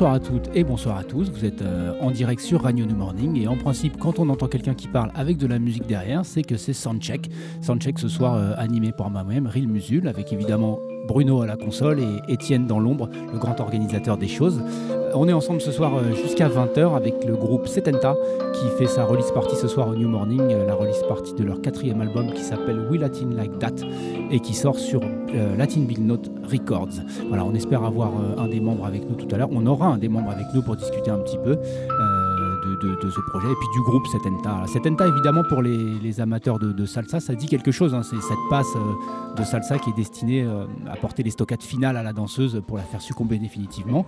Bonsoir à toutes et bonsoir à tous. Vous êtes euh, en direct sur Radio New Morning et en principe, quand on entend quelqu'un qui parle avec de la musique derrière, c'est que c'est Soundcheck. Soundcheck ce soir euh, animé par moi-même, Ril Musul, avec évidemment Bruno à la console et Étienne dans l'ombre, le grand organisateur des choses. Euh, on est ensemble ce soir jusqu'à 20h avec le groupe Setenta qui fait sa release party ce soir au New Morning, la release party de leur quatrième album qui s'appelle We Latin Like That et qui sort sur Latin Big Note Records. On espère avoir un des membres avec nous tout à l'heure. On aura un des membres avec nous pour discuter un petit peu de, ce projet et puis du groupe Setenta. Setenta, évidemment, pour les, amateurs de, salsa, ça dit quelque chose. Hein. C'est cette passe euh, de salsa qui est destinée euh, à porter les stockades finales à la danseuse pour la faire succomber définitivement.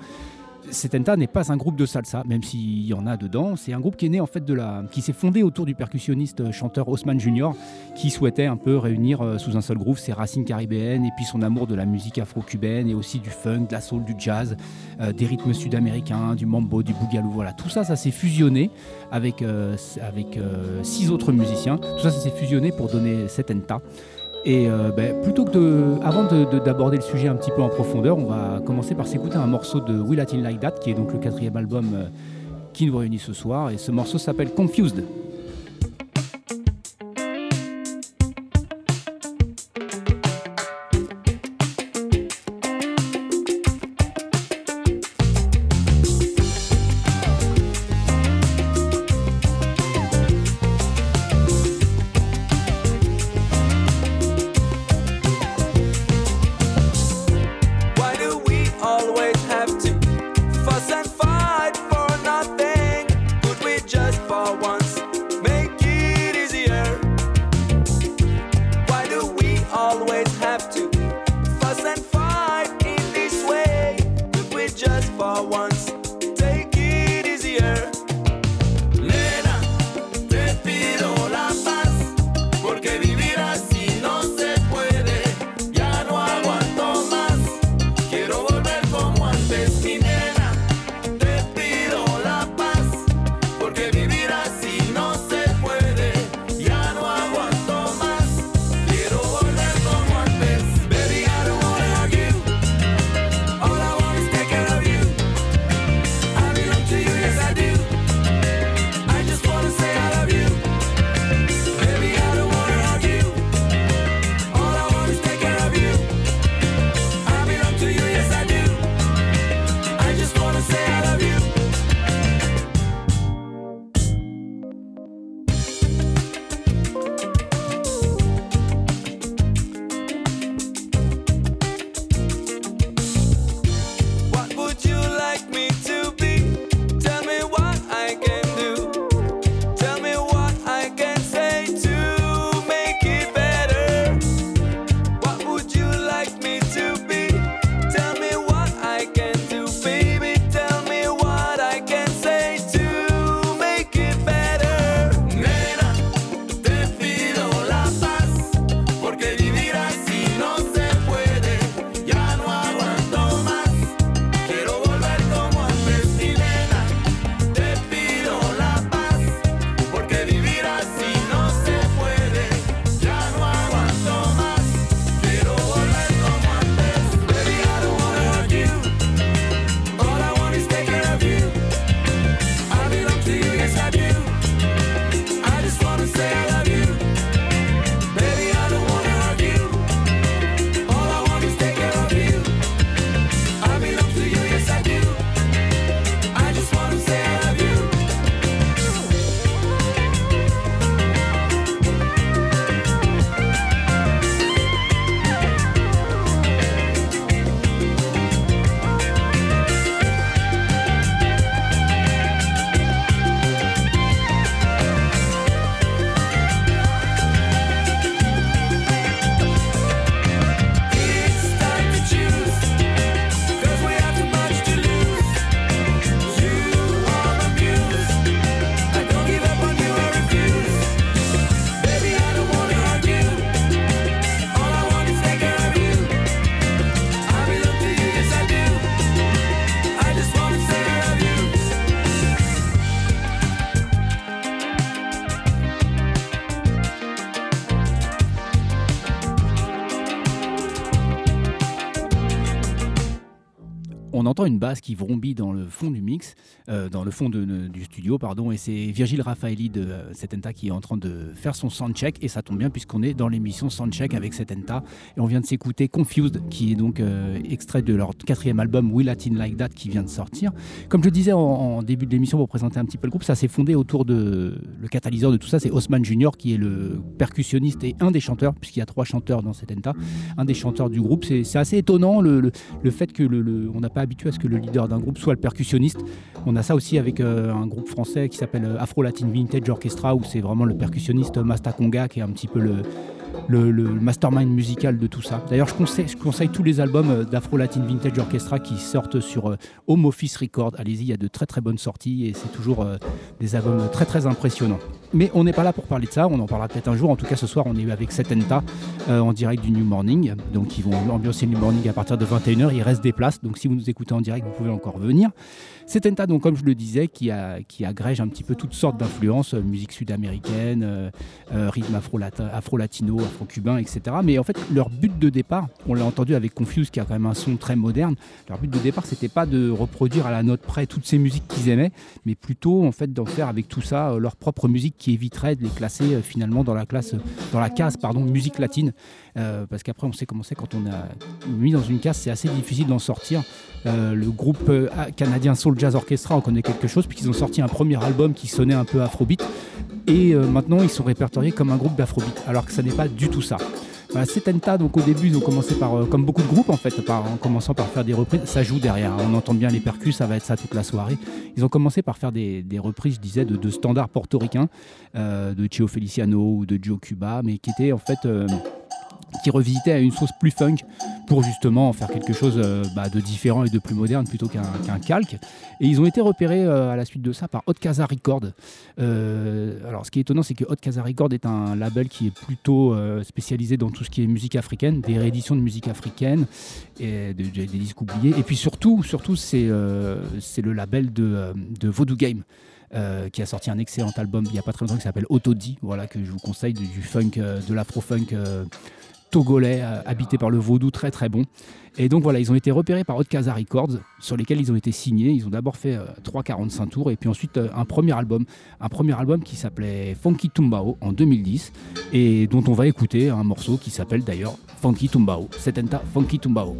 Setenta n'est pas un groupe de salsa, même s'il y en a dedans. C'est un groupe qui est né en fait de la, qui s'est fondé autour du percussionniste euh, chanteur Osman Jr, qui souhaitait un peu réunir euh, sous un seul groove ses racines caribéennes et puis son amour de la musique afro-cubaine et aussi du funk, de la soul, du jazz, euh, des rythmes sud-américains, du mambo, du boogaloo. Voilà, tout ça, s'est fusionné avec six autres musiciens. Tout ça, s'est fusionné pour donner Setenta. Et euh, ben, plutôt que de, avant d'aborder le sujet un petit peu en profondeur, on va commencer par s'écouter un morceau de Will Latin Like That, qui est donc le quatrième album euh, qui nous réunit ce soir. Et ce morceau s'appelle Confused. Entend une basse qui vrombit dans le fond du mix, euh, dans le fond du studio, pardon, et c'est Virgile Raffaelli de euh, Setenta qui est en train de faire son soundcheck, et ça tombe bien puisqu'on est dans l'émission Soundcheck avec Setenta, et on vient de s'écouter Confused, qui est donc euh, extrait de leur quatrième album Will Latin Like That qui vient de sortir. Comme je le disais en, début de l'émission pour présenter un petit peu le groupe, ça s'est fondé autour de le catalyseur de tout ça, c'est Osman Junior qui est le percussionniste et un des chanteurs, puisqu'il y a trois chanteurs dans Setenta, un des chanteurs du groupe. C'est assez étonnant le, le, fait que le, on n'a pas habitué à ce que le leader d'un groupe soit le percussionniste. On a ça aussi avec euh, un groupe français qui s'appelle euh, Afro Latin Vintage Orchestra, où c'est vraiment le percussionniste Masta Conga qui est un petit peu le, mastermind musical de tout ça. D'ailleurs, je conseille, je conseille, tous les albums euh, d'Afro Latin Vintage Orchestra qui sortent sur Home Office Record. Allez-y, il y a de très très bonnes sorties et c'est toujours des albums très très impressionnants. Mais on n'est pas là pour parler de ça, on en parlera peut-être un jour. En tout cas, ce soir, on est avec Setenta en direct du New Morning. Donc, ils vont ambiancer le New Morning à partir de 21h. Il reste des places. Donc, si vous nous écoutez en direct, vous pouvez encore venir. C'est un tas, comme je le disais, qui agrège un petit peu toutes sortes d'influences, euh, musique sud-américaine, euh, euh, rythme afro-latino, afro-cubain, etc. Mais en fait, leur but de départ, on l'a entendu avec Confuse, qui a quand même un son très moderne, leur but de départ, c'était pas de reproduire à la note près toutes ces musiques qu'ils aimaient, mais plutôt en fait d'en faire avec tout ça leur propre musique qui éviterait de les classer finalement dans la classe, dans la case pardon, musique latine. Euh, parce qu'après on sait comment c'est quand on a mis dans une case, c'est assez difficile d'en sortir. Euh, le groupe euh, canadien Soul Jazz Orchestra, on connaît quelque chose, puisqu'ils ont sorti un premier album qui sonnait un peu afrobeat, et maintenant ils sont répertoriés comme un groupe d'afrobeat, alors que ça n'est pas du tout ça. Voilà, Setenta, donc au début, ils ont commencé par, comme beaucoup de groupes en fait, en commençant par faire des reprises. Ça joue derrière, on entend bien les percus, ça va être ça toute la soirée. Ils ont commencé par faire des, reprises, je disais, de, standards portoricains, de Chio Feliciano ou de Joe Cuba, mais qui étaient en fait qui revisitait à une sauce plus funk pour justement faire quelque chose euh, bah, de différent et de plus moderne plutôt qu'un calque. Et ils ont été repérés euh, à la suite de ça par Hot Casa Record. Euh, alors ce qui est étonnant, c'est que Hot Casa Record est un label qui est plutôt spécialisé dans tout ce qui est musique africaine, des rééditions de musique africaine, et des disques oubliés. Et puis surtout, surtout c'est le label de, de Game. qui a sorti un excellent album il n'y a pas très longtemps qui s'appelle Autodi, voilà, que je vous conseille, du, funk, de l'afro-funk togolais euh, habité par le vaudou très très bon. Et donc voilà, ils ont été repérés par Casa Records, sur lesquels ils ont été signés. Ils ont d'abord fait 3,45 euh, tours et puis ensuite euh, un premier album, un premier album qui s'appelait Funky Tumbao en 2010 et dont on va écouter un morceau qui s'appelle d'ailleurs Funky Tumbao. Un Funky Tumbao.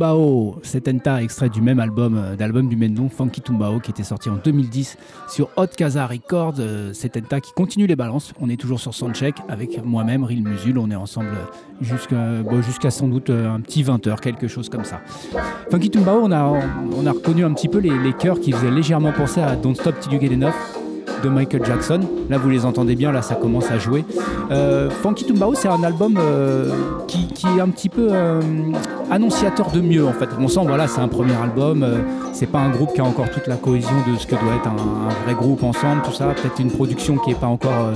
Tumbao, c'est Enta, extrait du même album, euh, d'album du même nom, Funky Tumbao, qui était sorti en 2010 sur Hot Casa Records. Euh, c'est Enta qui continue les balances. On est toujours sur Soundcheck avec moi-même, Ril Musul. On est ensemble jusqu'à sans doute euh, un petit 20h, quelque chose comme ça. Funky Tumbao, on a, on a reconnu un petit peu les, les chœurs qui faisaient légèrement penser à Don't Stop Till You Get Enough de Michael Jackson. Là, vous les entendez bien, là, ça commence à jouer. Euh, Funky Tumbao, c'est un album euh, qui, est un petit peu euh, annonciateur de mieux, en fait. On sent, voilà, c'est un premier album. c'est pas un groupe qui a encore toute la cohésion de ce que doit être un, vrai groupe ensemble, tout ça. Peut-être une production qui est pas encore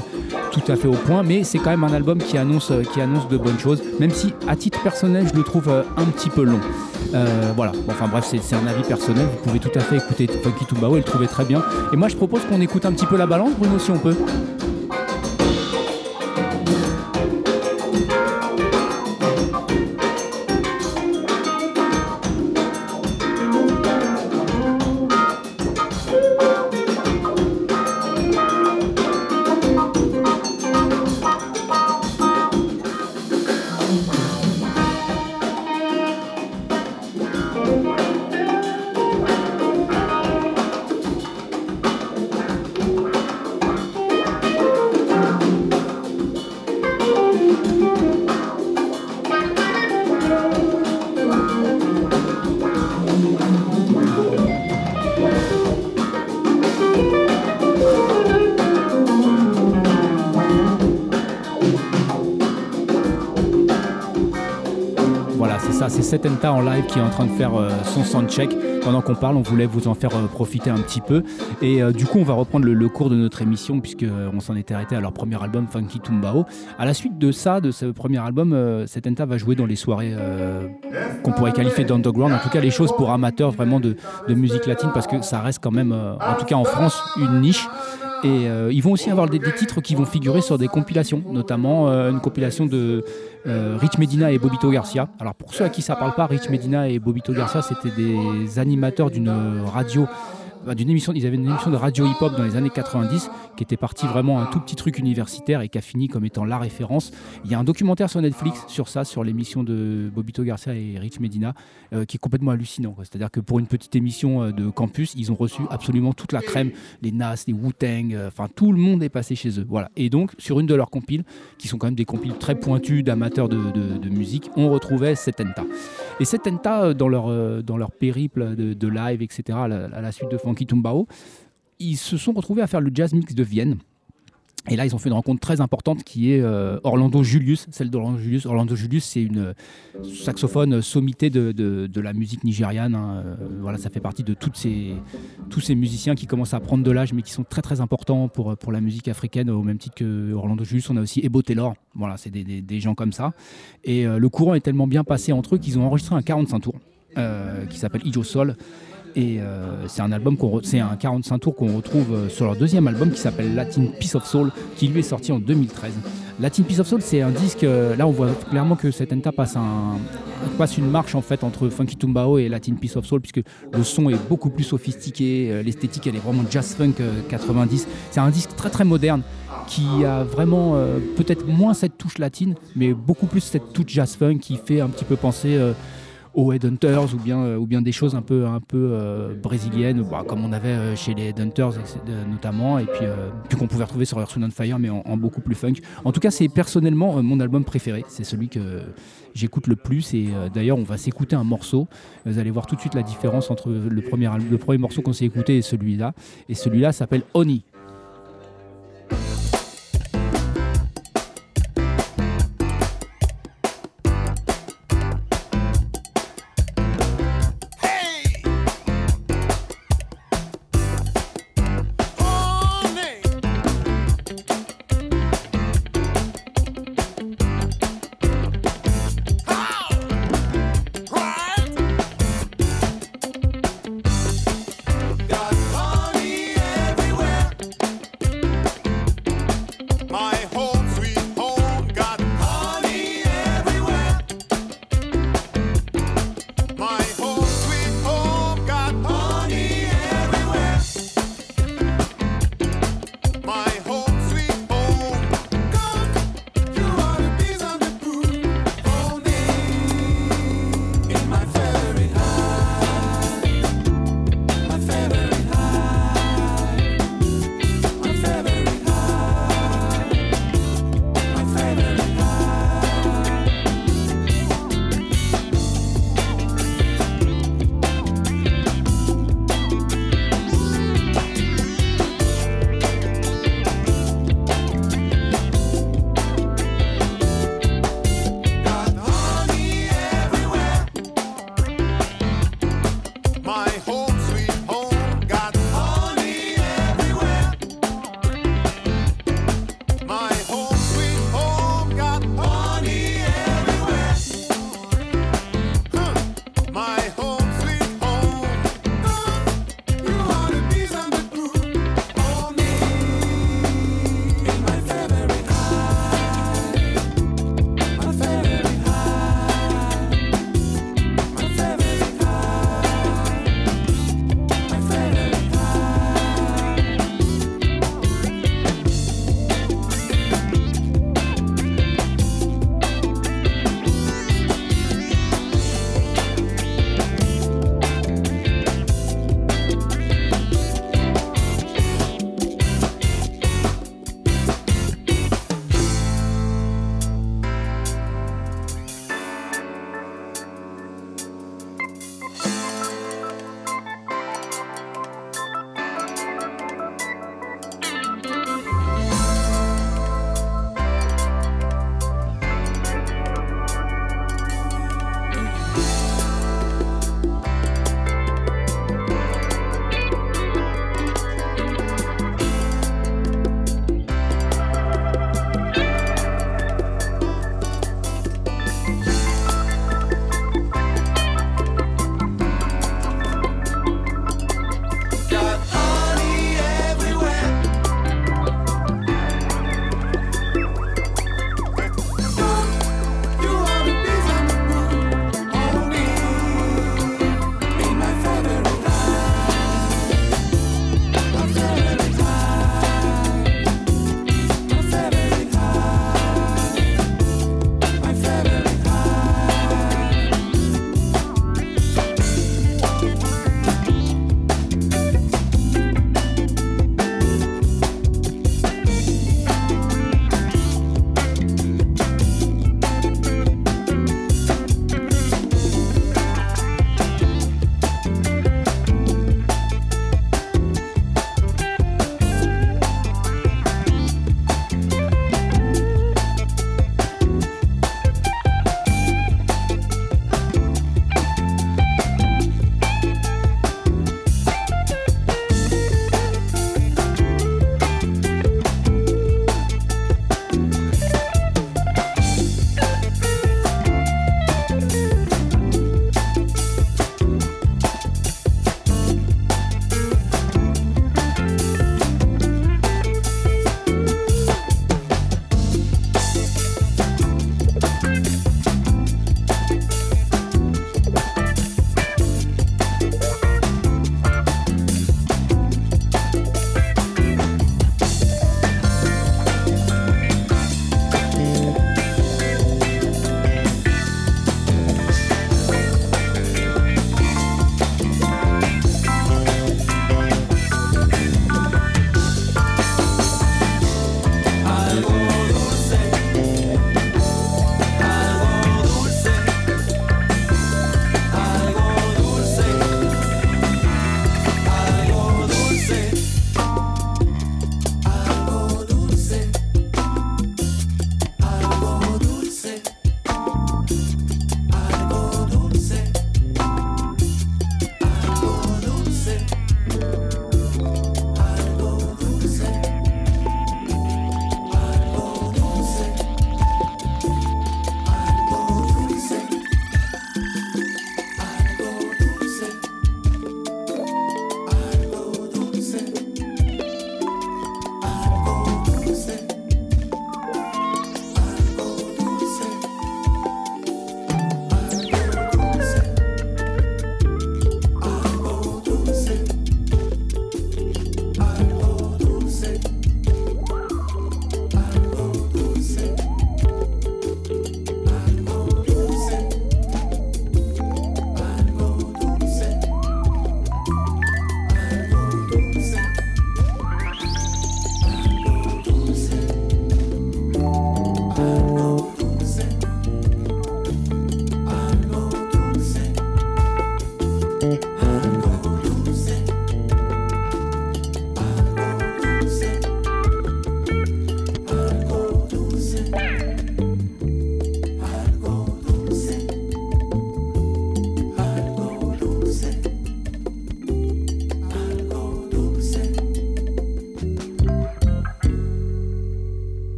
tout à fait au point, mais c'est quand même un album qui annonce, qui annonce de bonnes choses, même si, à titre personnel, je le trouve un petit peu long. voilà, enfin bref, c'est un avis personnel. Vous pouvez tout à fait écouter Funky Tumbao et le trouver très bien. Et moi, je propose qu'on écoute un petit peu la balance, Bruno, si on peut? Setenta en live qui est en train de faire euh, son soundcheck. Pendant qu'on parle, on voulait vous en faire euh, profiter un petit peu. Et euh, du coup, on va reprendre le, cours de notre émission puisqu'on s'en était arrêté à leur premier album, Funky Tumbao. À la suite de ça, de ce premier album, Setenta va jouer dans les soirées qu'on pourrait qualifier d'underground. En tout cas, les choses pour amateurs vraiment de, musique latine parce que ça reste quand même, en tout cas en France, une niche. Et ils vont aussi avoir des, titres qui vont figurer sur des compilations, notamment une compilation de euh, Rich Medina et Bobito Garcia. Alors pour ceux à qui ça parle pas, Rich Medina et Bobito Garcia, c'était des animateurs d'une radio bah, d'une émission, ils avaient une émission de radio hip-hop dans les années 90 qui était parti vraiment un tout petit truc universitaire et qui a fini comme étant la référence. Il y a un documentaire sur Netflix sur ça, sur l'émission de Bobito Garcia et Rich Medina, euh, qui est complètement hallucinant. C'est-à-dire que pour une petite émission euh, de campus, ils ont reçu absolument toute la crème, les Nas, les Wu-Tang, euh, enfin tout le monde est passé chez eux. Voilà. Et donc sur une de leurs compiles, qui sont quand même des compiles très pointus d'amateurs de, musique, on retrouvait Setenta. Et Setenta, dans leur, dans leur périple de, live, etc., à la, suite de Tumbao, ils se sont retrouvés à faire le jazz mix de Vienne. Et là, ils ont fait une rencontre très importante qui est euh, Orlando Julius, celle d'Orlando Julius. Orlando Julius, c'est une saxophone sommité de, de, la musique nigériane. Hein. Euh, voilà, ça fait partie de toutes ces, tous ces musiciens qui commencent à prendre de l'âge, mais qui sont très très importants pour, pour la musique africaine, au même titre que Orlando Julius. On a aussi Ebo Taylor. Voilà, c'est des, des, gens comme ça. Et euh, le courant est tellement bien passé entre eux qu'ils ont enregistré un 45 tours qui s'appelle Ijo Sol. Et euh, c'est un album c'est un 45 tours qu'on retrouve euh, sur leur deuxième album qui s'appelle Latin Piece of Soul, qui lui est sorti en 2013. Latin Piece of Soul, c'est un disque. Euh, là, on voit clairement que Setenta passe passe une marche en fait entre Funky Tumbao et Latin Piece of Soul, puisque le son est beaucoup plus sophistiqué, l'esthétique elle est vraiment jazz funk 90. C'est un disque très très moderne qui a vraiment peut-être moins cette touche latine, mais beaucoup plus cette touche jazz funk qui fait un petit peu penser aux Headhunters ou bien, euh, ou bien des choses un peu, un peu euh, brésiliennes, bah, comme on avait euh, chez les Headhunters notamment, et puis, puis qu'on pouvait retrouver sur Earth, on Fire, mais en, beaucoup plus funk. En tout cas, c'est personnellement mon album préféré. C'est celui que j'écoute le plus. Et d'ailleurs, on va s'écouter un morceau. Vous allez voir tout de suite la différence entre le premier, le premier morceau qu'on s'est écouté et celui-là. Et celui-là s'appelle Oni.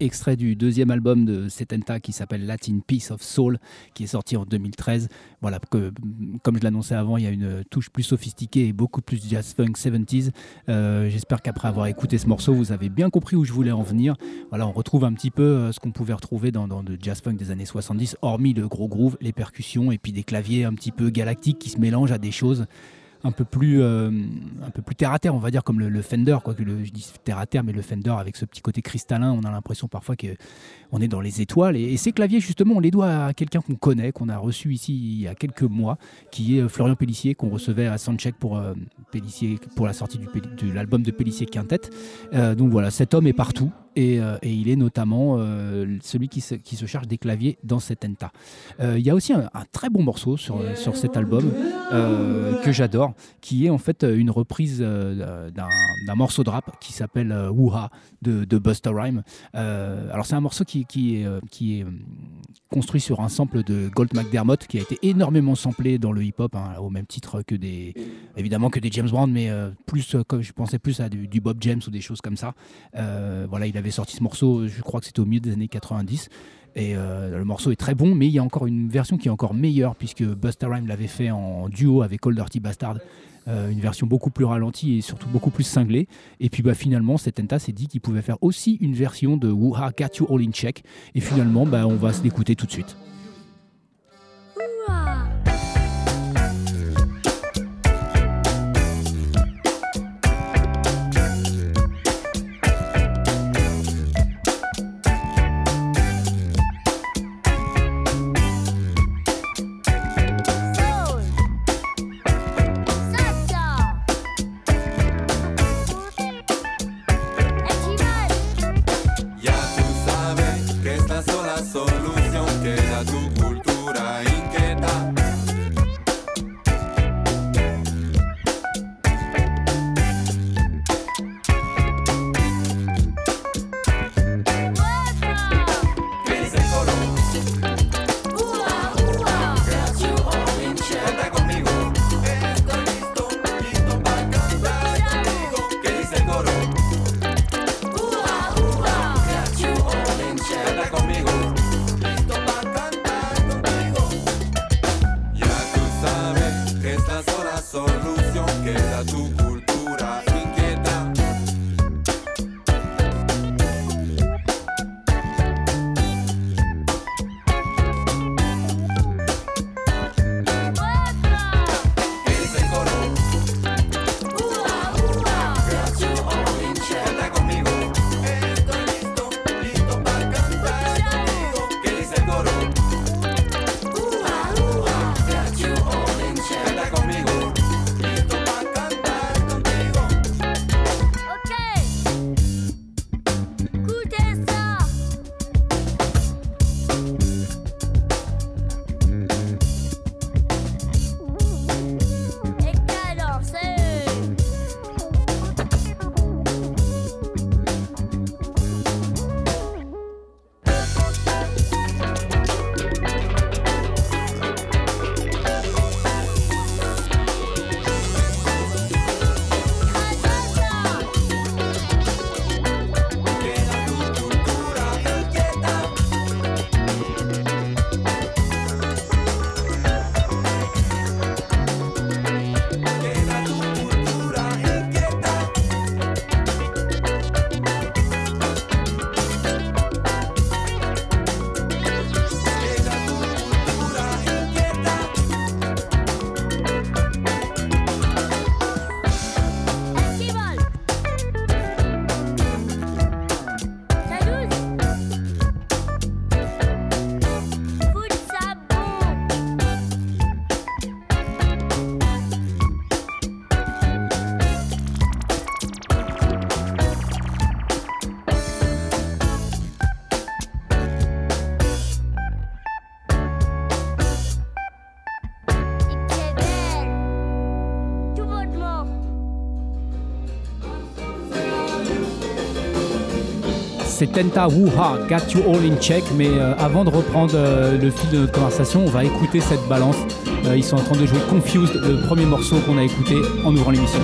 Extrait du deuxième album de Setenta qui s'appelle Latin Peace of Soul, qui est sorti en 2013. Voilà, que, comme je l'annonçais avant, il y a une touche plus sophistiquée et beaucoup plus jazz funk 70s. Euh, j'espère qu'après avoir écouté ce morceau, vous avez bien compris où je voulais en venir. Voilà, on retrouve un petit peu euh, ce qu'on pouvait retrouver dans, dans le jazz funk des années 70, hormis le gros groove, les percussions et puis des claviers un petit peu galactiques qui se mélangent à des choses un peu plus euh, un peu plus terre à terre on va dire comme le, Fender quoi que le, je dis terre à terre mais le Fender avec ce petit côté cristallin on a l'impression parfois que on est dans les étoiles. Et, ces claviers justement on les doit à quelqu'un qu'on connaît qu'on a reçu ici il y a quelques mois qui est euh, Florian Pellissier qu'on recevait à Soundcheck pour euh, pour la sortie de l'album de Pellissier Quintet. Donc voilà cet homme est partout euh, et, il est notamment euh, celui qui se, qui se, charge des claviers dans cet enta. Euh, il y a aussi un, très bon morceau sur, sur cet album que j'adore, qui est en fait une reprise d'un morceau de rap qui s'appelle Wuha de, de Busta Rhyme. alors c'est un morceau qui, qui est, qui est construit sur un sample de Gold McDermott qui a été énormément samplé dans le hip-hop, hein, au même titre que des, évidemment que des James Brown, mais plus comme je pensais plus à du, du, Bob James ou des choses comme ça. voilà, il a avait sorti ce morceau, je crois que c'était au milieu des années 90. Et euh, le morceau est très bon, mais il y a encore une version qui est encore meilleure, puisque Busta Rhymes l'avait fait en duo avec Old Dirty Bastard. Euh, une version beaucoup plus ralentie et surtout beaucoup plus cinglée. Et puis bah, finalement, Setenta s'est dit qu'il pouvait faire aussi une version de Wuha Got You All in Check. Et finalement, bah, on va se l'écouter tout de suite. C'est Tenta Wuha, Got You All in Check. Mais euh, avant de reprendre euh, le fil de notre conversation, on va écouter cette balance. Euh, ils sont en train de jouer Confused, le premier morceau qu'on a écouté en ouvrant l'émission.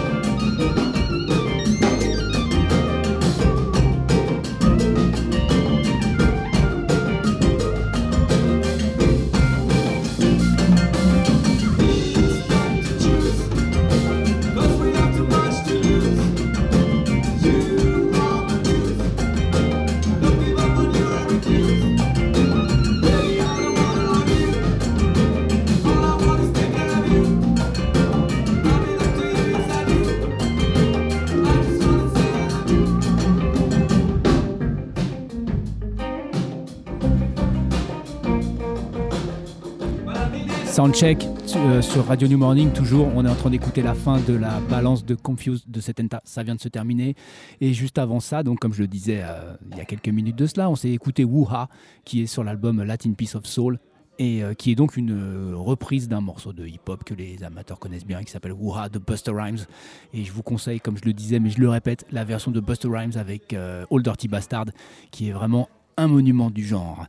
Soundcheck euh, sur Radio New Morning, toujours. On est en train d'écouter la fin de la balance de Confuse de Setenta. Ça vient de se terminer. Et juste avant ça, donc comme je le disais euh, il y a quelques minutes de cela, on s'est écouté Wuha, qui est sur l'album Latin Piece of Soul. Et euh, qui est donc une reprise d'un morceau de hip-hop que les amateurs connaissent bien, qui s'appelle Wuha de Buster Rhymes. Et je vous conseille, comme je le disais, mais je le répète, la version de Buster Rhymes avec Old Dirty Bastard, qui est vraiment un monument du genre.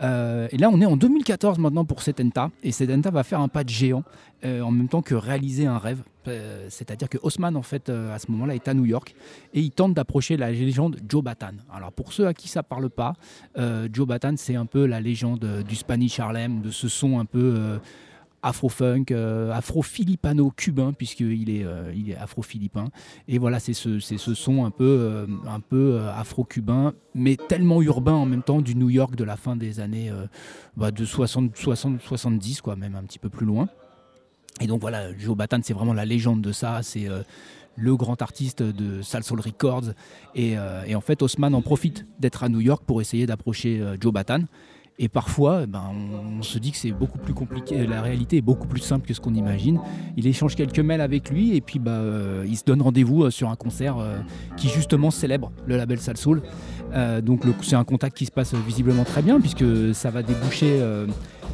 Euh, et là, on est en 2014 maintenant pour Setenta, et Setenta va faire un pas de géant euh, en même temps que réaliser un rêve. Euh, c'est-à-dire que Haussmann, en fait, à ce moment-là, est à New York et il tente d'approcher la légende Joe Batan. Alors, pour ceux à qui ça parle pas, Joe Batan, c'est un peu la légende du Spanish Harlem, de ce son un peu afro-funk, euh, afro-philippano-cubain, puisqu'il est, euh, il est afro-philippin. Et voilà, c'est ce, ce, son un peu, euh, afro-cubain, mais tellement urbain en même temps du New York de la fin des années bah, de 60, 60, 70, quoi, même un petit peu plus loin. Et donc voilà, Joe Batan, c'est vraiment la légende de ça. C'est le grand artiste de Salsoul Records. Et, et, en fait, Haussmann en profite d'être à New York pour essayer d'approcher Joe Batan. Et parfois, eh ben, on, se dit que c'est beaucoup plus compliqué, la réalité est beaucoup plus simple que ce qu'on imagine. Il échange quelques mails avec lui et puis bah, euh, il se donne rendez-vous euh, sur un concert euh, qui justement célèbre le label Salsoul. donc c'est un contact qui se passe visiblement très bien puisque ça va déboucher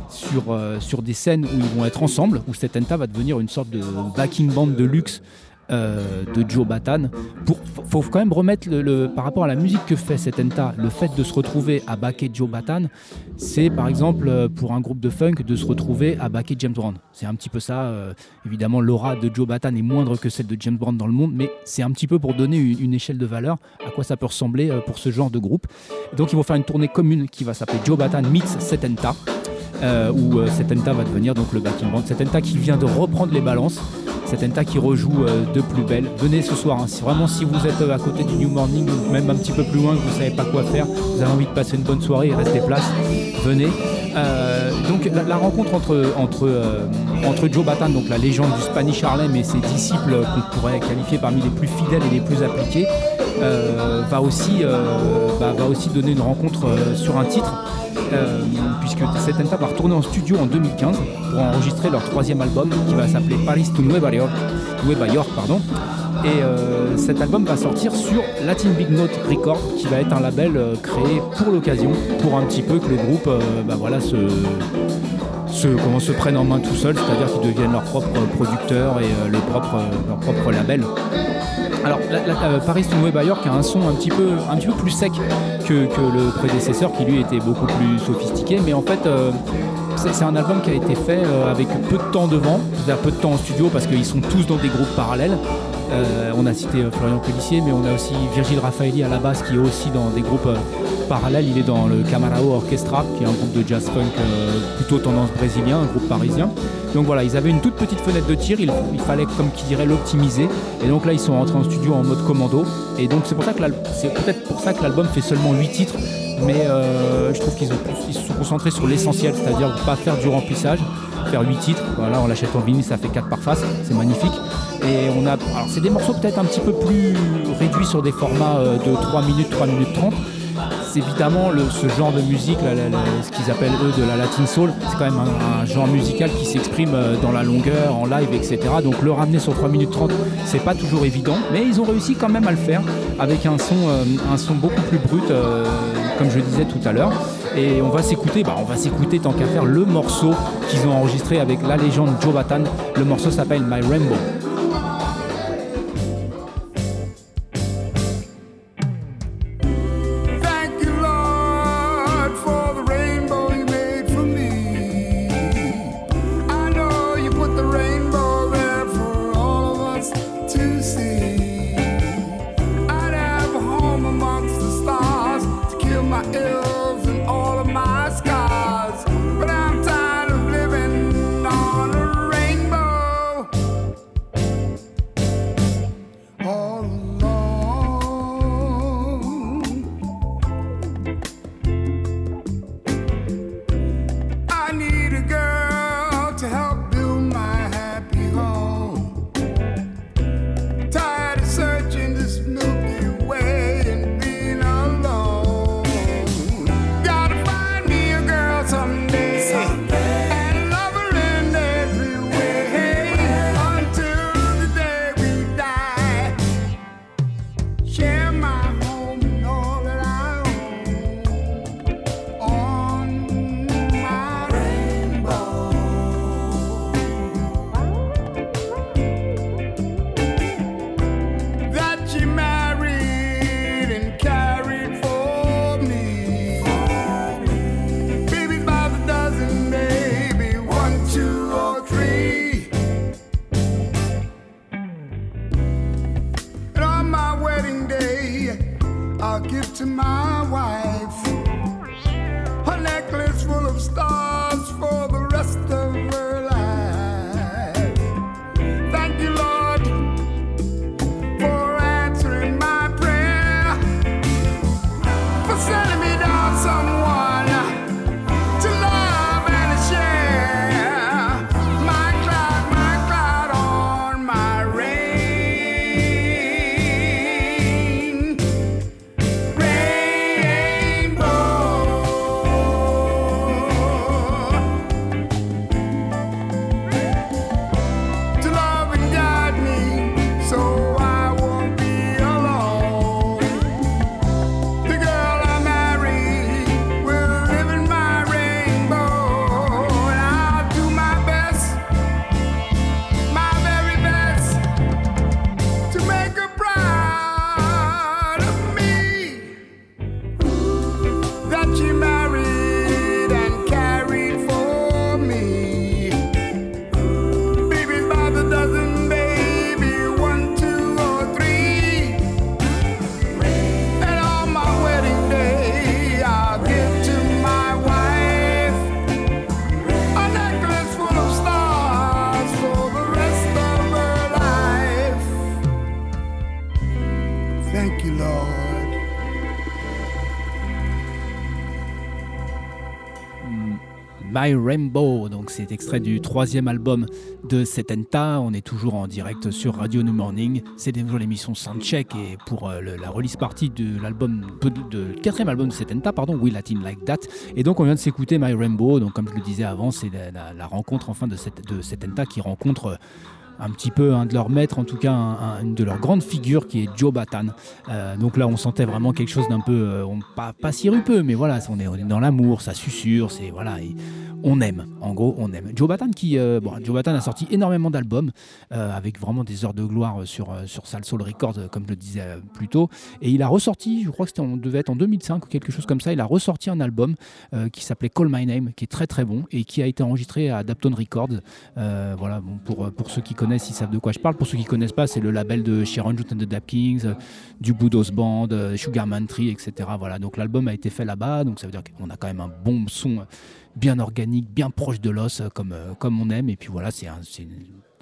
sur, sur des scènes où ils vont être ensemble, où cette ENTA va devenir une sorte de backing band de luxe euh, de Joe Batan. Pour, faut quand même remettre le, par rapport à la musique que fait cet Enta, le fait de se retrouver à backer Joe Batan, c'est par exemple euh, pour un groupe de funk de se retrouver à backer James Brown. C'est un petit peu ça. Euh, évidemment, l'aura de Joe Batan est moindre que celle de James Brown dans le monde, mais c'est un petit peu pour donner une, échelle de valeur à quoi ça peut ressembler pour ce genre de groupe. Donc ils vont faire une tournée commune qui va s'appeler Joe Batan meets Setenta. Où Setenta va devenir donc le backing band. Setenta qui vient de reprendre les balances c'est Enta qui rejoue euh, de plus belle. Venez ce soir, hein. si vraiment si vous êtes euh, à côté du New Morning ou même un petit peu plus loin que vous savez pas quoi faire, vous avez envie de passer une bonne soirée et rester place, venez. Euh, donc la, rencontre entre, Joe Batan, donc la légende du Spanish Harlem et ses disciples qu'on pourrait qualifier parmi les plus fidèles et les plus appliqués, va, aussi, bah, va aussi donner une rencontre sur un titre euh, puisque Setenta va retourner en studio en 2015 pour enregistrer leur troisième album qui va s'appeler Paris to Nueva York. Nueva York pardon. Et euh, cet album va sortir sur Latin Big Note Record, qui va être un label euh, créé pour l'occasion, pour un petit peu que le groupe bah voilà, se, comment, se prenne en main tout seul, c'est-à-dire qu'ils deviennent leurs propres producteurs et leur propre label. Alors, Paris to York a un son un petit peu, un petit peu plus sec que, le prédécesseur qui lui était beaucoup plus sophistiqué, mais en fait, euh, c'est un album qui a été fait euh, avec peu de temps devant, c'est-à-dire peu de temps en studio parce qu'ils sont tous dans des groupes parallèles. Euh, on a cité Florian Pellissier, mais on a aussi Virgile Raffaelli à la basse qui est aussi dans des groupes parallèles. Il est dans le Camarao Orchestra, qui est un groupe de jazz funk plutôt tendance brésilien, un groupe parisien. Donc voilà, ils avaient une toute petite fenêtre de tir, il, fallait comme qui dirait l'optimiser. Et donc là, ils sont rentrés en studio en mode commando. Et donc c'est pour ça que c'est peut-être pour ça que l'album fait seulement 8 titres. Mais euh, je trouve qu'ils se sont concentrés sur l'essentiel, c'est-à-dire pas faire du remplissage, faire 8 titres. Voilà, on l'achète en vinyle, ça fait 4 par face, c'est magnifique. Et on a. Alors c'est des morceaux peut-être un petit peu plus réduits sur des formats euh, de 3 minutes, 3 minutes 30 évidemment ce genre de musique, ce qu'ils appellent eux de la latin soul, c'est quand même un, genre musical qui s'exprime euh, dans la longueur, en live, etc. Donc le ramener sur 3 minutes 30, c'est pas toujours évident, mais ils ont réussi quand même à le faire avec un son, euh, un son beaucoup plus brut, comme je disais tout à l'heure. Et on va s'écouter, bah on va s'écouter tant qu'à faire le morceau qu'ils ont enregistré avec la légende Joe Batan. Le morceau s'appelle My Rainbow. My. My Rainbow, donc c'est extrait du troisième album de Setenta. On est toujours en direct sur Radio New Morning. C'est toujours l'émission Soundcheck et pour euh, la release partie de l'album, de, quatrième album de Setenta, pardon, We Latin Like That. Et donc on vient de s'écouter My Rainbow. Donc comme je le disais avant, c'est la, la rencontre enfin de, cette, de Setenta qui rencontre euh, un petit peu un de leurs maîtres, en tout cas une de leurs grandes figures qui est Joe Batan. Euh, donc là, on sentait vraiment quelque chose d'un peu, euh, pas, pas sirupeux, mais voilà, on est, on dans l'amour, ça susurre, c'est voilà on aime. En gros, on aime. Joe Batan, qui, euh, Joe Batan a sorti énormément d'albums avec vraiment des heures de gloire sur, sur Soul Records, comme je le disais plus tôt. Et il a ressorti, je crois que c'était on devait être en 2005 ou quelque chose comme ça, il a ressorti un album qui s'appelait Call My Name, qui est très très bon et qui a été enregistré à Dapton Records. voilà, pour, pour ceux qui connaissent, ils savent de quoi je parle. Pour ceux qui connaissent pas, c'est le label de Sharon and the Dap Kings, du Boudos Band, Sugarman Tree, etc. Voilà, donc l'album a été fait là-bas, donc ça veut dire qu'on a quand même un bon son bien organique, bien proche de l'os, euh, comme, euh, comme on aime. Et puis voilà, c'est un,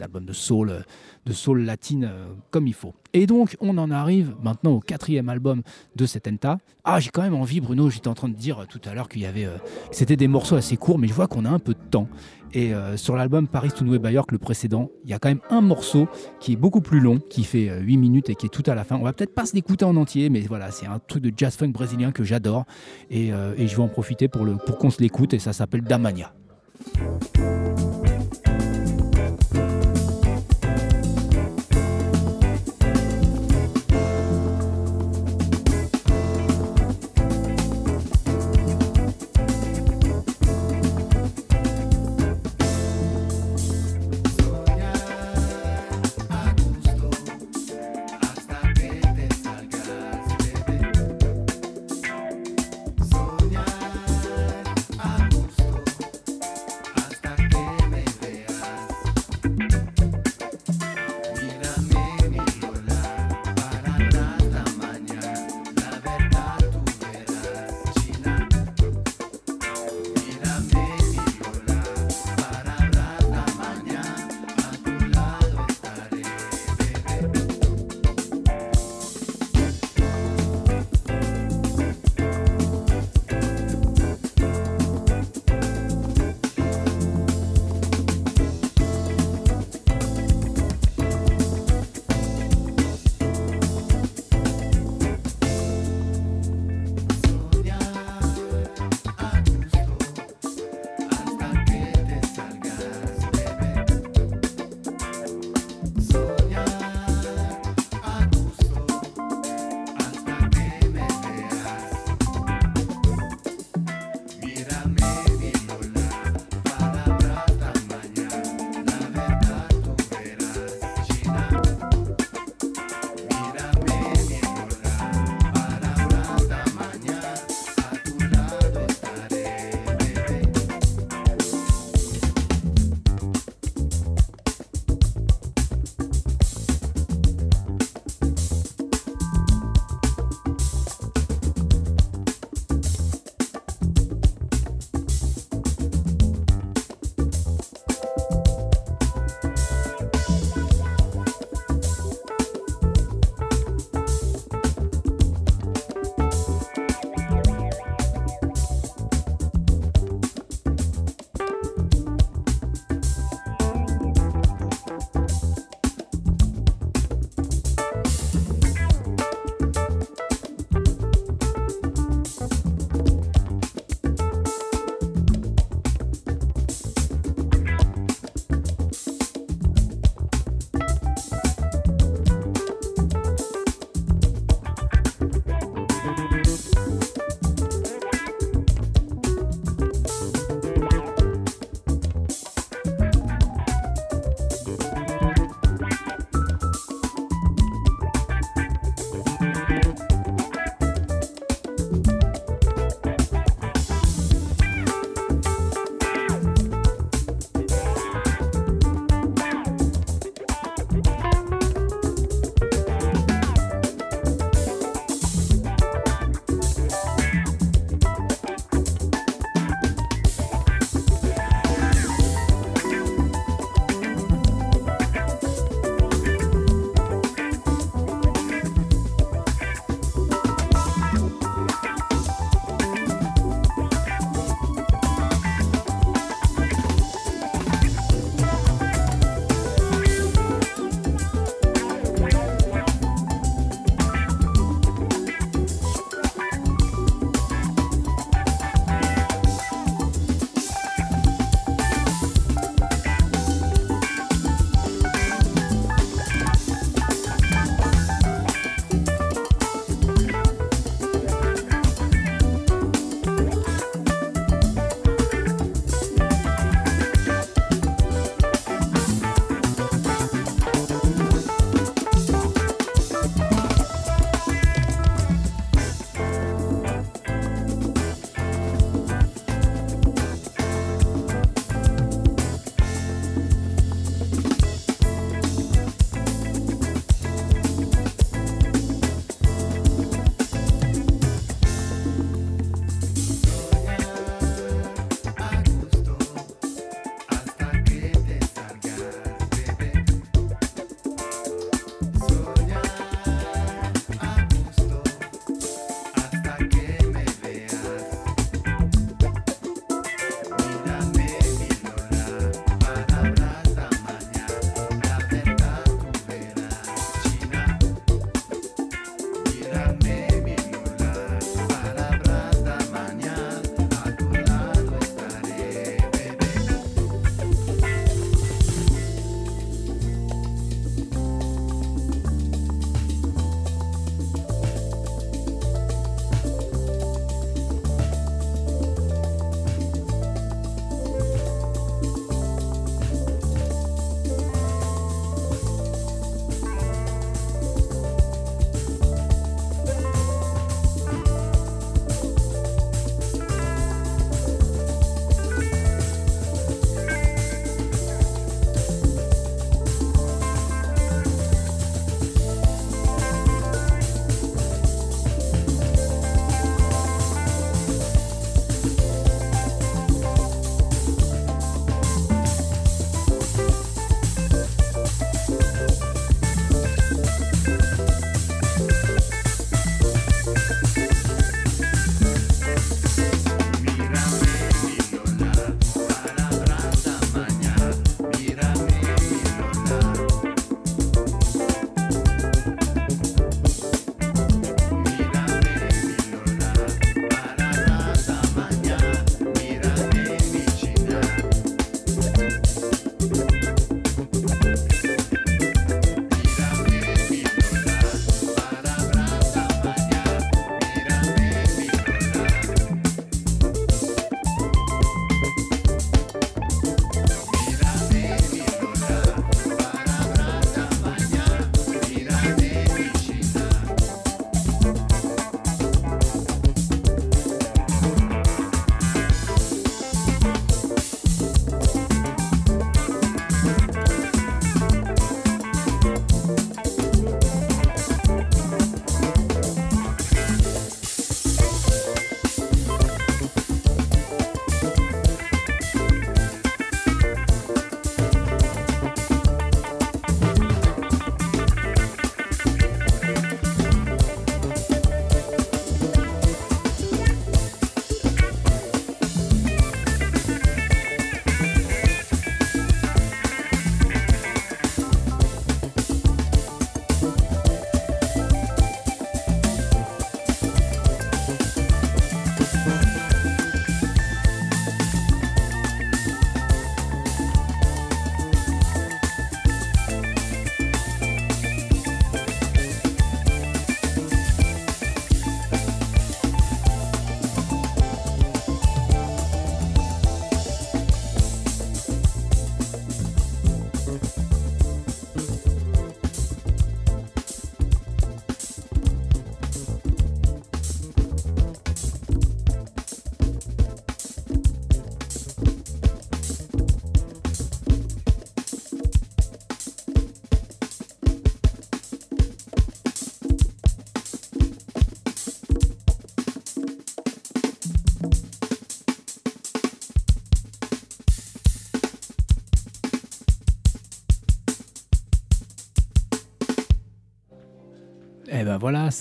album de soul, euh, de soul latine comme il faut. Et donc, on en arrive maintenant au quatrième album de cet Enta. Ah, j'ai quand même envie, Bruno, j'étais en train de dire tout à l'heure qu'il y avait. c'était des morceaux assez courts, mais je vois qu'on a un peu de temps. Et euh, sur l'album Paris to New York, le précédent, il y a quand même un morceau qui est beaucoup plus long, qui fait 8 euh, minutes et qui est tout à la fin. On va peut-être pas se l'écouter en entier, mais voilà, c'est un truc de jazz funk brésilien que j'adore. Et, euh, je vais en profiter pour qu'on se l'écoute, et ça s'appelle Damania.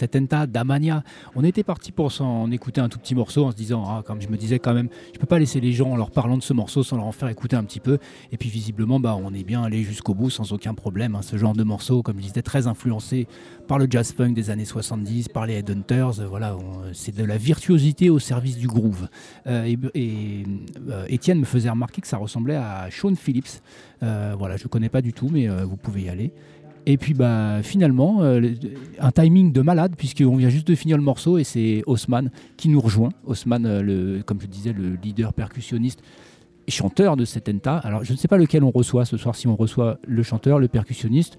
Setenta, Damania. On était parti pour s'en écouter un tout petit morceau en se disant, ah, comme je me disais quand même, je peux pas laisser les gens en leur parlant de ce morceau sans leur en faire écouter un petit peu. Et puis visiblement, bah, on est bien allé jusqu'au bout sans aucun problème. hein. Ce genre de morceau, comme je disais, très influencé par le jazz funk des années 70, par les Headhunters. euh, Voilà, on- c'est de la virtuosité au service du groove. Euh, et euh, Étienne me faisait remarquer que ça ressemblait à Sean Phillips. Euh, voilà, je ne connais pas du tout, mais euh, vous pouvez y aller. Et puis bah, finalement, euh, un timing de malade, puisqu'on vient juste de finir le morceau et c'est Haussmann qui nous rejoint. Haussmann, euh, comme je disais, le leader percussionniste et chanteur de Setenta. Alors je ne sais pas lequel on reçoit ce soir, si on reçoit le chanteur, le percussionniste,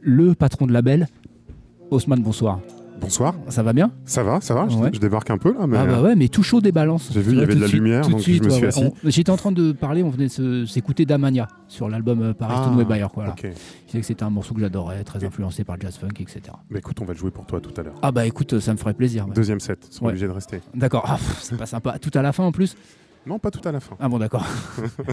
le patron de label. Haussmann, bonsoir. Bonsoir, Ça va bien ça va, ça va, je- Ouais. je, débarque un peu là, mais Ah bah ouais, mais tout chaud des balances. J'ai vu, il y avait de la suite, lumière, donc je me suis ouais, ouais. J'étais en train de parler, on venait s'écouter Damania sur l'album euh, Paris Ah, Stone Way Bayer. Voilà. ok. Je disais que c'était un morceau que j'adorais, très influencé par le jazz funk, etc. Bah écoute, on va le jouer pour toi tout à l'heure. Ah bah écoute, ça me ferait plaisir. Deuxième set, ils sont obligés de rester. D'accord, ah, c'est pas sympa. Tout à la fin en plus Non, pas tout à la fin. Ah bon, d'accord.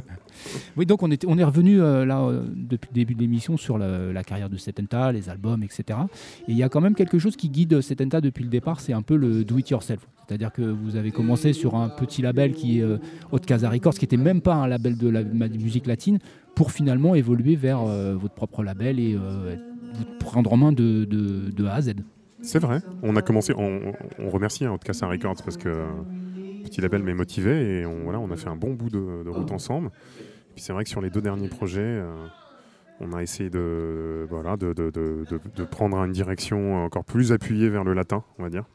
oui, donc on, était, on est revenu euh, là euh, depuis le début de l'émission sur la, la carrière de Setenta, les albums, etc. Et il y a quand même quelque chose qui guide Setenta depuis le départ, c'est un peu le do it yourself. C'est-à-dire que vous avez commencé sur un petit label qui est euh, Haute Casa Records, qui n'était même pas un label de la musique latine, pour finalement évoluer vers euh, votre propre label et vous prendre en main de, de- de A à Z. C'est vrai, on a commencé, on, on remercie hein, Outcast Records parce que petit label m'a motivé et on, voilà, on a fait un bon bout de, de route ensemble. Et puis c'est vrai que sur les deux derniers projets, euh, on a essayé de, voilà, de, de- de- de- de prendre une direction encore plus appuyée vers le latin, on va dire.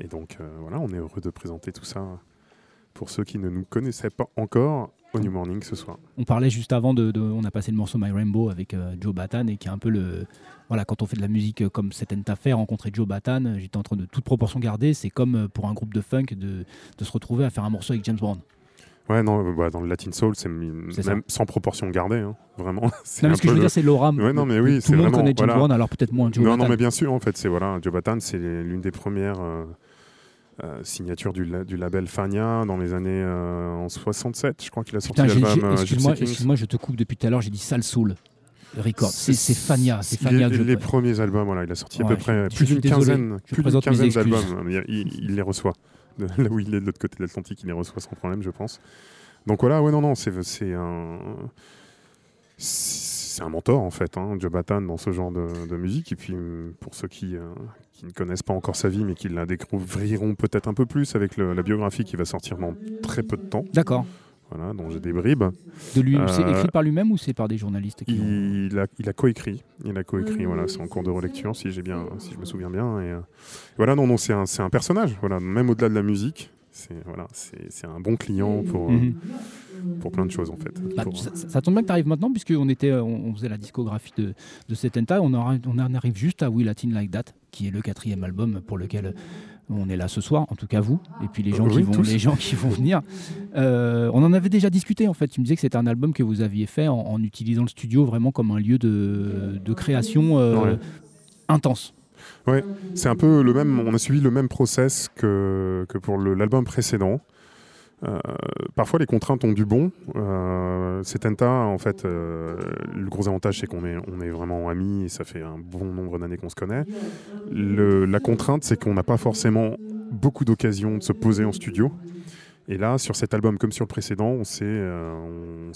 Et donc euh, voilà, on est heureux de présenter tout ça pour ceux qui ne nous connaissaient pas encore au New Morning ce soir. On parlait juste avant de, de- on a passé le morceau My Rainbow avec euh, Joe Batan et qui est un peu le, voilà, quand on fait de la musique euh, comme cette affaire, rencontrer Joe Batan, euh, j'étais en train de toute proportion garder, c'est comme pour un groupe de funk de, de se retrouver à faire un morceau avec James Brown. Ouais, non, bah, dans le Latin Soul, c'est même sans proportion gardée, hein, vraiment. Non, mais ce que je veux le- dire, c'est l'aura. Ouais, non, mais oui, tout le monde vraiment- connaît James voilà. Brown, alors peut-être moins Joe non, Batan. non, mais bien sûr, en fait, c'est voilà, Joe Batan, c'est l'une des premières euh, euh, signatures du, la- du label Fania dans les années euh, en 67. Je crois qu'il a sorti l'album euh, excuse-moi, excuse-moi, je te coupe depuis tout à l'heure, j'ai dit Sal Soul Record. C'est Fania, c'est les- Fania Les, premiers albums, voilà, il a sorti à peu près plus d'une quinzaine, plus d'une quinzaine d'albums. Il, il- il les reçoit. De là où il est de l'autre côté de l'Atlantique, il les reçoit sans problème, je pense. Donc voilà, ouais, non, non, c'est c'est un. C'est un mentor en fait, hein, Joe Batan dans ce genre de, de musique. Et puis hum, pour ceux qui, euh, qui ne connaissent pas encore sa vie, mais qui la découvriront peut-être un peu plus avec le- la biographie qui va sortir dans très peu de temps, D'accord. voilà, dont j'ai des bribes. De lui, c'est Euh, écrit par lui-même ou c'est par des journalistes qui Il a, il a coécrit, il a coécrit, voilà, c'est en cours de relecture si j'ai bien, si je me souviens bien. Et euh, voilà, non, non, c'est un, c'est un personnage, voilà, même au-delà de la musique, c'est voilà, c'est un bon client pour, euh, Mhm. pour plein de choses en fait. Bah, Pour- ça, tombe bien que tu arrives maintenant, puisqu'on était, euh, on, on faisait la discographie de, de Setenta. On, aura- on en arrive juste à We Latin Like That, qui est le quatrième album pour lequel on est là ce soir, en tout cas vous, et puis les gens, Euh, qui, oui, vont, tous. les gens qui vont venir. Euh, on en avait déjà discuté en fait. Tu me disais que c'était un album que vous aviez fait en, en utilisant le studio vraiment comme un lieu de, de création euh, Ouais. intense. C'est un peu le même. On a suivi le même process que, pour l'album précédent. Euh, parfois, les contraintes ont du bon. Euh, c'est Tenta, en fait, euh, le gros avantage, c'est qu'on est, vraiment amis et ça fait un bon nombre d'années qu'on se connaît. Le- la contrainte, c'est qu'on n'a pas forcément beaucoup d'occasions de se poser en studio. Et là, sur cet album, comme sur le précédent, on s'est, euh,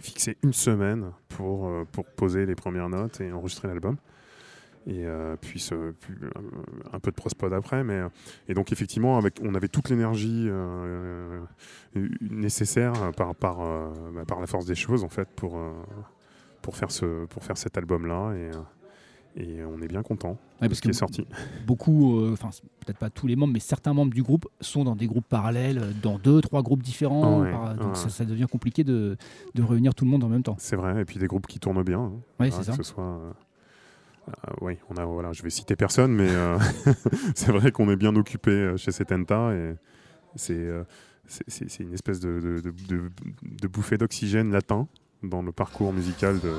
fixé une semaine pour poser les premières notes et enregistrer l'album et euh, puis, euh, un peu de prospod après. Mais, euh, et donc effectivement, avec, on avait toute l'énergie nécessaire par, par, bah, par la force des choses en fait pour, pour, faire, ce, pour faire cet album-là. Et, et on est bien content Ouais, de parce ce qui que est sorti. beaucoup, enfin peut-être pas tous les membres, mais certains membres du groupe sont dans des groupes parallèles, dans deux, trois groupes différents. Ah ouais, par- donc ouais. ça, ça devient compliqué de, de réunir tout le monde en même temps. C'est vrai. Et puis des groupes qui tournent bien. hein. C'est ça. Que ce soit. Euh, oui, on a, voilà, je vais citer personne, mais euh, c'est vrai qu'on est bien occupé euh, chez Setenta et c'est euh, c'est- une espèce de, de, de- de- de bouffée d'oxygène latin dans le parcours musical de,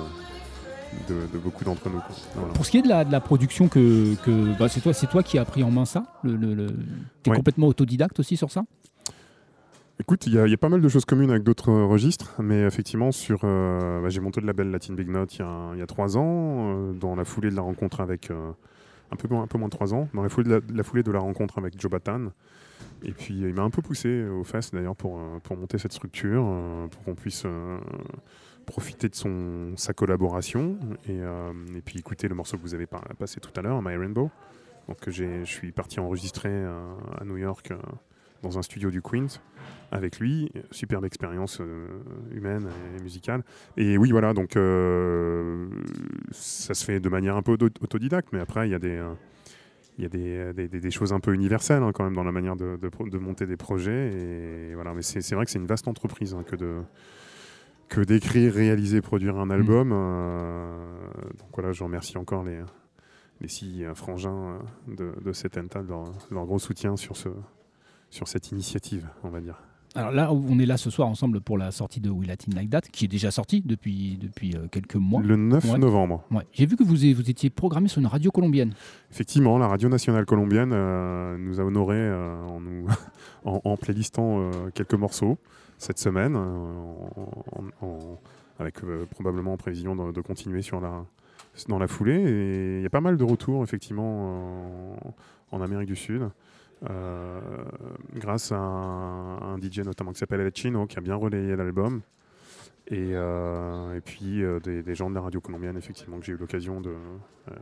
beaucoup d'entre nous. Voilà. Pour ce qui est de la, production, que, que bah, c'est toi, qui as pris en main ça. Le, le, le- T'es Ouais. complètement autodidacte aussi sur ça? Écoute, il y, a- pas mal de choses communes avec d'autres euh, registres, mais effectivement, sur, euh, bah, j'ai monté le label Latin Big Note il y a, trois ans, euh, dans la foulée de la rencontre avec, euh, un peu, moins de trois ans, dans la foulée de la, rencontre avec Joe Batan. Et puis il m'a un peu poussé aux fesses d'ailleurs pour, pour monter cette structure, pour qu'on puisse profiter de son, sa collaboration et, et, puis écouter le morceau que vous avez passé tout à l'heure, My Rainbow. Donc je suis parti enregistrer à New York dans un studio du Queens avec lui. Superbe expérience euh, humaine et musicale. Et oui, voilà, donc euh, ça se fait de manière un peu autodidacte, mais après, il y a des. Euh, il y a des, des, choses un peu universelles hein, quand même dans la manière de, de, monter des projets. Et voilà, mais c'est vrai que c'est une vaste entreprise hein, que de que d'écrire, réaliser, produire un album. Mm. donc voilà, je remercie encore les, les six frangins de, de Setenta de leur, gros soutien sur ce, sur cette initiative, on va dire. Alors là, on est là ce soir ensemble pour la sortie de We Latin Like That, qui est déjà sortie depuis, depuis euh, quelques mois. Le 9 novembre. Ouais. J'ai vu que vous, vous étiez programmé sur une radio colombienne. Effectivement, la radio nationale colombienne euh, nous a honorés euh, en, nous en, playlistant quelques morceaux cette semaine, avec probablement en prévision de, continuer sur la, dans la foulée. Et il y a pas mal de retours, effectivement, en Amérique du Sud. Euh, grâce à un, DJ notamment qui s'appelle El Chino qui a bien relayé l'album. Et, euh, et, puis euh, des, gens de la radio colombienne effectivement que j'ai eu l'occasion de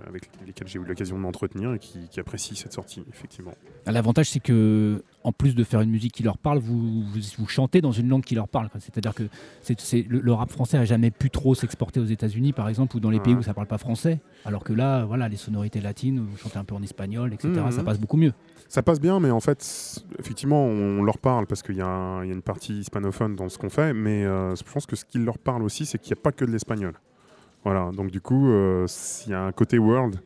avec lesquels j'ai eu l'occasion de m'entretenir et qui, apprécient cette sortie effectivement. L'avantage c'est que en plus de faire une musique qui leur parle, vous, vous, chantez dans une langue qui leur parle. C'est-à-dire que le, rap français a jamais pu trop s'exporter aux États-Unis par exemple ou dans les pays où ça parle pas français. Alors que là voilà les sonorités latines, vous chantez un peu en espagnol etc. Mmh, ça passe beaucoup mieux. Ça passe bien, mais en fait, effectivement, on leur parle parce qu'il y, a une partie hispanophone dans ce qu'on fait, mais euh, je pense que ce qui leur parle aussi, c'est qu'il n'y a pas que de l'espagnol. Voilà, donc du coup, euh, il y a un côté world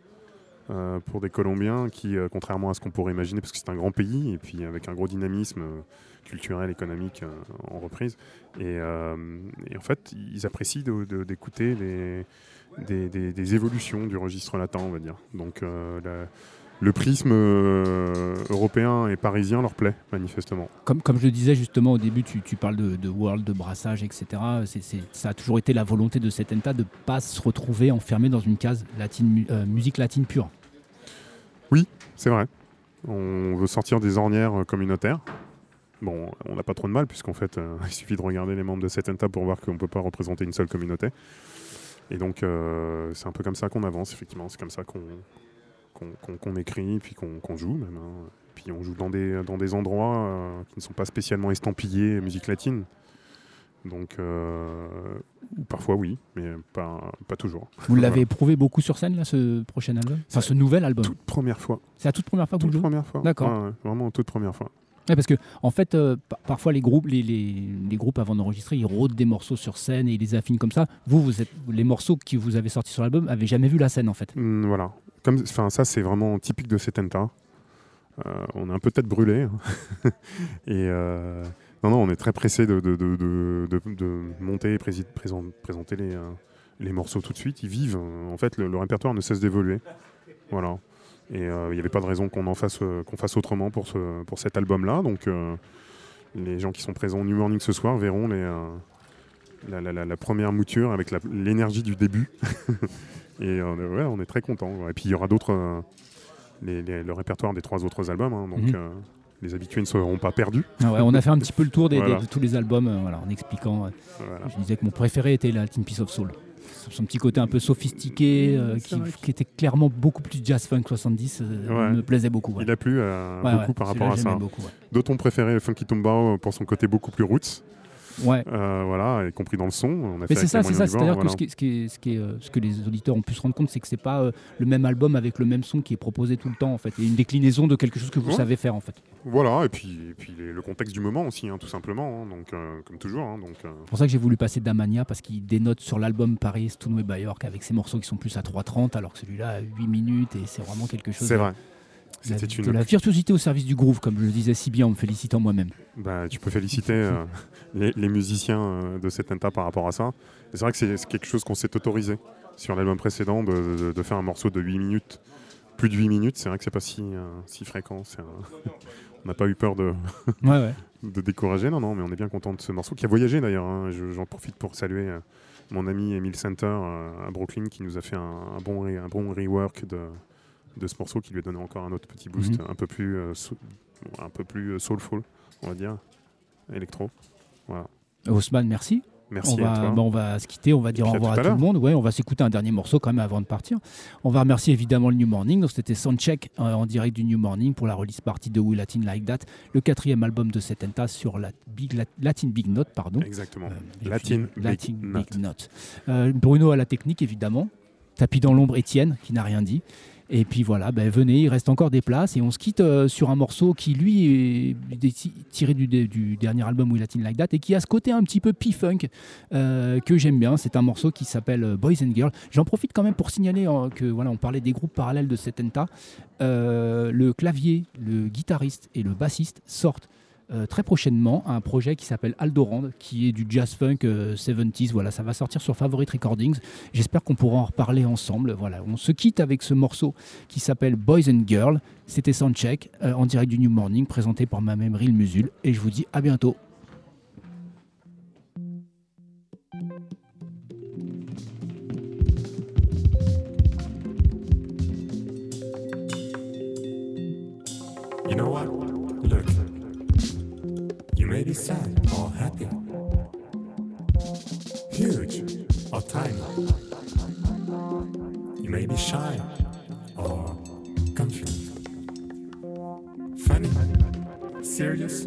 euh, pour des Colombiens qui, contrairement à ce qu'on pourrait imaginer, parce que c'est un grand pays, et puis avec un gros dynamisme culturel, économique en reprise, et, en fait, ils apprécient d'écouter des, des, évolutions du registre latin, on va dire. Donc, le prisme euh, européen et parisien leur plaît, manifestement. Comme, comme je le disais justement au début, tu, tu parles de, world, de brassage, etc. ça a toujours été la volonté de cet ENTA de ne pas se retrouver enfermé dans une case latine, euh, musique latine pure. Oui, c'est vrai. On veut sortir des ornières euh, communautaires. Bon, on n'a pas trop de mal, puisqu'en fait, il suffit de regarder les membres de cet ENTA pour voir qu'on ne peut pas représenter une seule communauté. Et donc, c'est un peu comme ça qu'on avance, effectivement. C'est comme ça qu'on qu'on écrit, puis qu'on joue même. Hein. Puis on joue dans des, dans des endroits euh, qui ne sont pas spécialement estampillés musique latine. Donc, euh, parfois oui, mais pas, pas toujours. Vous l'avez éprouvé beaucoup sur scène, là, ce prochain album? Enfin, ce nouvel album? Toute première fois. C'est la toute première fois que toute vous le première fois. D'accord. vraiment toute première fois. parce que en fait, euh, parfois les groupes, les, les, les groupes avant d'enregistrer, ils rôdent des morceaux sur scène et ils les affinent comme ça. Vous, vous êtes, les morceaux que vous avez sortis sur l'album, avez jamais vu la scène en fait. Mmh, voilà, enfin, ça, c'est vraiment typique de Setenta. Euh, on est un peu tête brûlée. Hein. et euh, non, non, on est très pressé de, monter et présenter les, euh, les morceaux tout de suite. Ils vivent. En fait, le, répertoire ne cesse d'évoluer. Voilà. Et il n'y avait pas de raison qu'on en fasse, qu'on fasse autrement pour, pour cet album-là. Donc, les gens qui sont présents au New Morning ce soir verront la, première mouture avec l'énergie du début. Et ouais, on est très content. Et puis il y aura d'autres, euh, le répertoire des trois autres albums. Hein, donc mhm. euh, les habitués ne seront pas perdus. Ah on a fait un petit peu le tour des, de tous les albums euh, voilà, en expliquant. Je disais que mon préféré était la Team Piece of Soul. Son petit côté un peu sophistiqué, qui, était clairement beaucoup plus jazz funk 70, me plaisait beaucoup. Il a plu beaucoup par rapport à ça. D'autres ont préféré Funky Tumbao pour son côté beaucoup plus roots. Ouais. Euh, voilà, y compris dans le son. On Mais c'est ça, c'est ça. C'est-à-dire que ce, qui, ce, qui ce, qui euh, ce, que les auditeurs ont pu se rendre compte, c'est que c'est pas euh, le même album avec le même son qui est proposé tout le temps, en fait. A une déclinaison de quelque chose que vous savez faire, en fait. Voilà, et puis, et puis le contexte du moment aussi, hein, tout simplement. Hein, donc, comme toujours. Hein, donc, C'est pour ça que j'ai voulu passer Damania, parce qu'il dénote sur l'album Paris, Stoneway by York, avec ses morceaux qui sont plus à 3.30, alors que celui-là a 8 minutes, et c'est vraiment quelque chose. C'est vrai. C'était une... De la virtuosité au service du groove, comme je le disais si bien en me félicitant moi-même. Bah, tu peux féliciter euh, les, musiciens euh, de cet ENTA par rapport à ça. C'est vrai que c'est quelque chose qu'on s'est autorisé sur l'album précédent de, de, faire un morceau de 8 minutes. Plus de 8 minutes, c'est vrai que c'est pas si, euh, si fréquent. on n'a pas eu peur de... de décourager, non, non, mais on est bien content de ce morceau qui a voyagé d'ailleurs. Hein. J'en profite pour saluer mon ami Emile Center à Brooklyn qui nous a fait un, bon, un bon rework de, de ce morceau qui lui a donné encore un autre petit boost, Mhm. un peu plus, euh, sou- un peu plus euh, soulful, on va dire, électro. Voilà. Haussmann, merci. Merci on, à va, toi. bah, on va se quitter, on va dire au à revoir tout à tout le monde. Ouais, on va s'écouter un dernier morceau quand même avant de partir. On va remercier évidemment le New Morning. Donc c'était Soundcheck euh, en direct du New Morning pour la release party de We Latin Like That, le quatrième album de Setenta sur la Big La- Latin Big Note, pardon. Exactement. Euh, Latin puis, Big Latin Note. Big Note. Euh, Bruno à la technique évidemment. Tapis dans l'ombre Étienne qui n'a rien dit. Et puis voilà, ben, venez, il reste encore des places et on se quitte euh, sur un morceau qui lui est tiré du, dernier album We Latin Like That et qui a ce côté un petit peu P-Funk euh, que j'aime bien. C'est un morceau qui s'appelle euh, Boys and Girls. J'en profite quand même pour signaler euh, que voilà, on parlait des groupes parallèles de Setenta. Euh, le clavier, le guitariste et le bassiste sortent euh, très prochainement un projet qui s'appelle Aldorand, qui est du jazz funk euh, 70s. Voilà, ça va sortir sur Favorite Recordings. J'espère qu'on pourra en reparler ensemble. Voilà, on se quitte avec ce morceau qui s'appelle Boys and Girls. C'était Soundcheck euh, en direct du New Morning, présenté par ma même Musul. Et je vous dis à bientôt. Be sad or happy, huge or tiny. You may be shy or confused, funny, serious.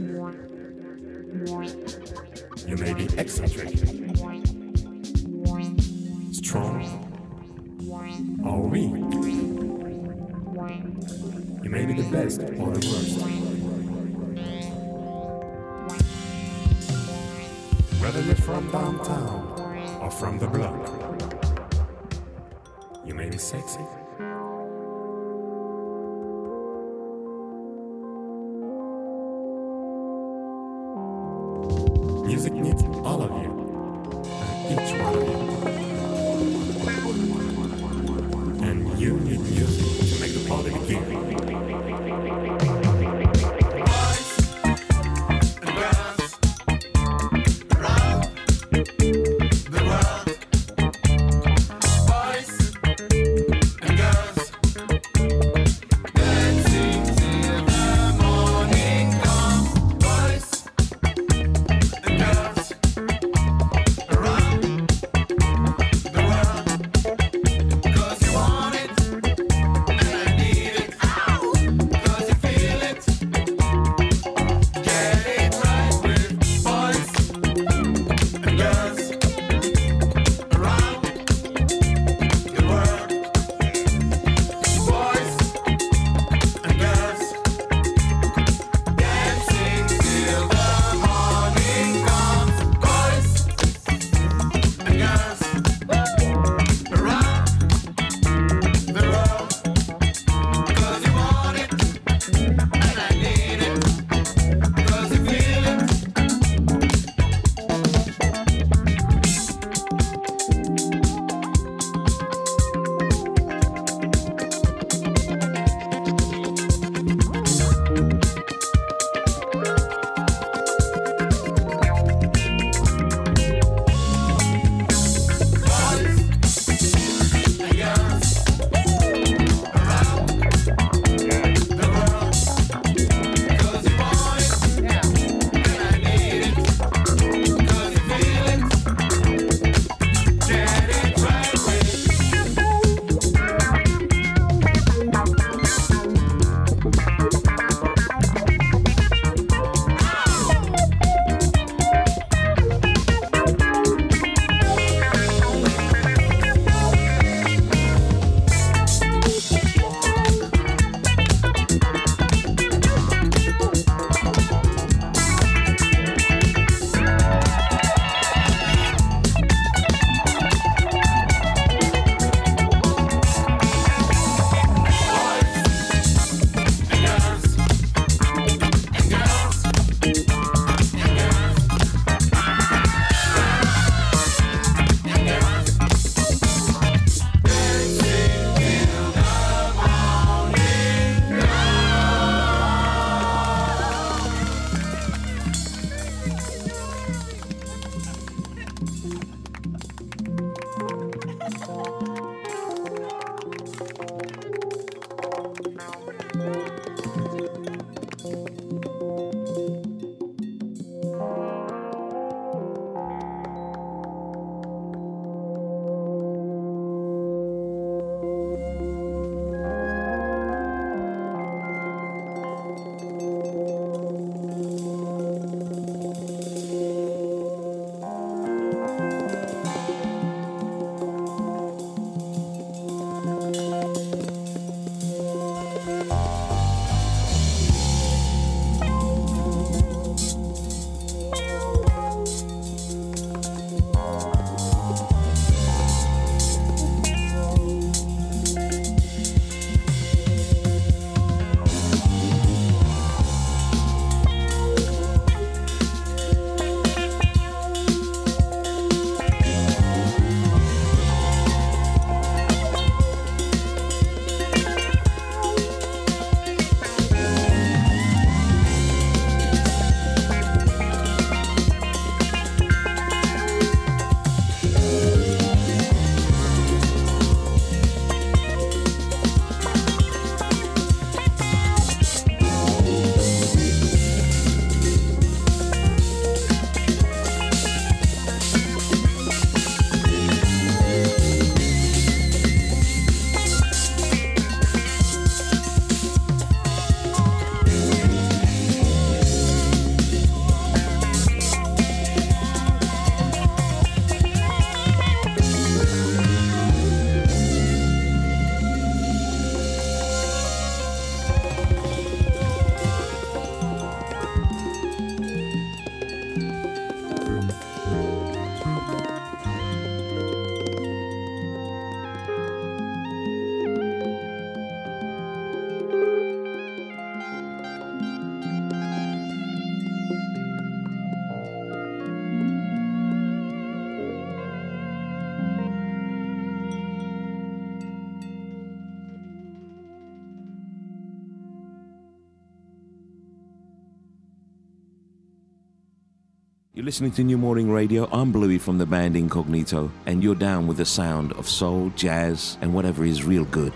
You may be eccentric, strong or weak. You may be the best or the worst. Whether you're from downtown or from the block, you may be sexy. Music needs all of you, listening to New Morning Radio. I'm Bluey from the band Incognito, and you're down with the sound of soul, jazz, and whatever is real good.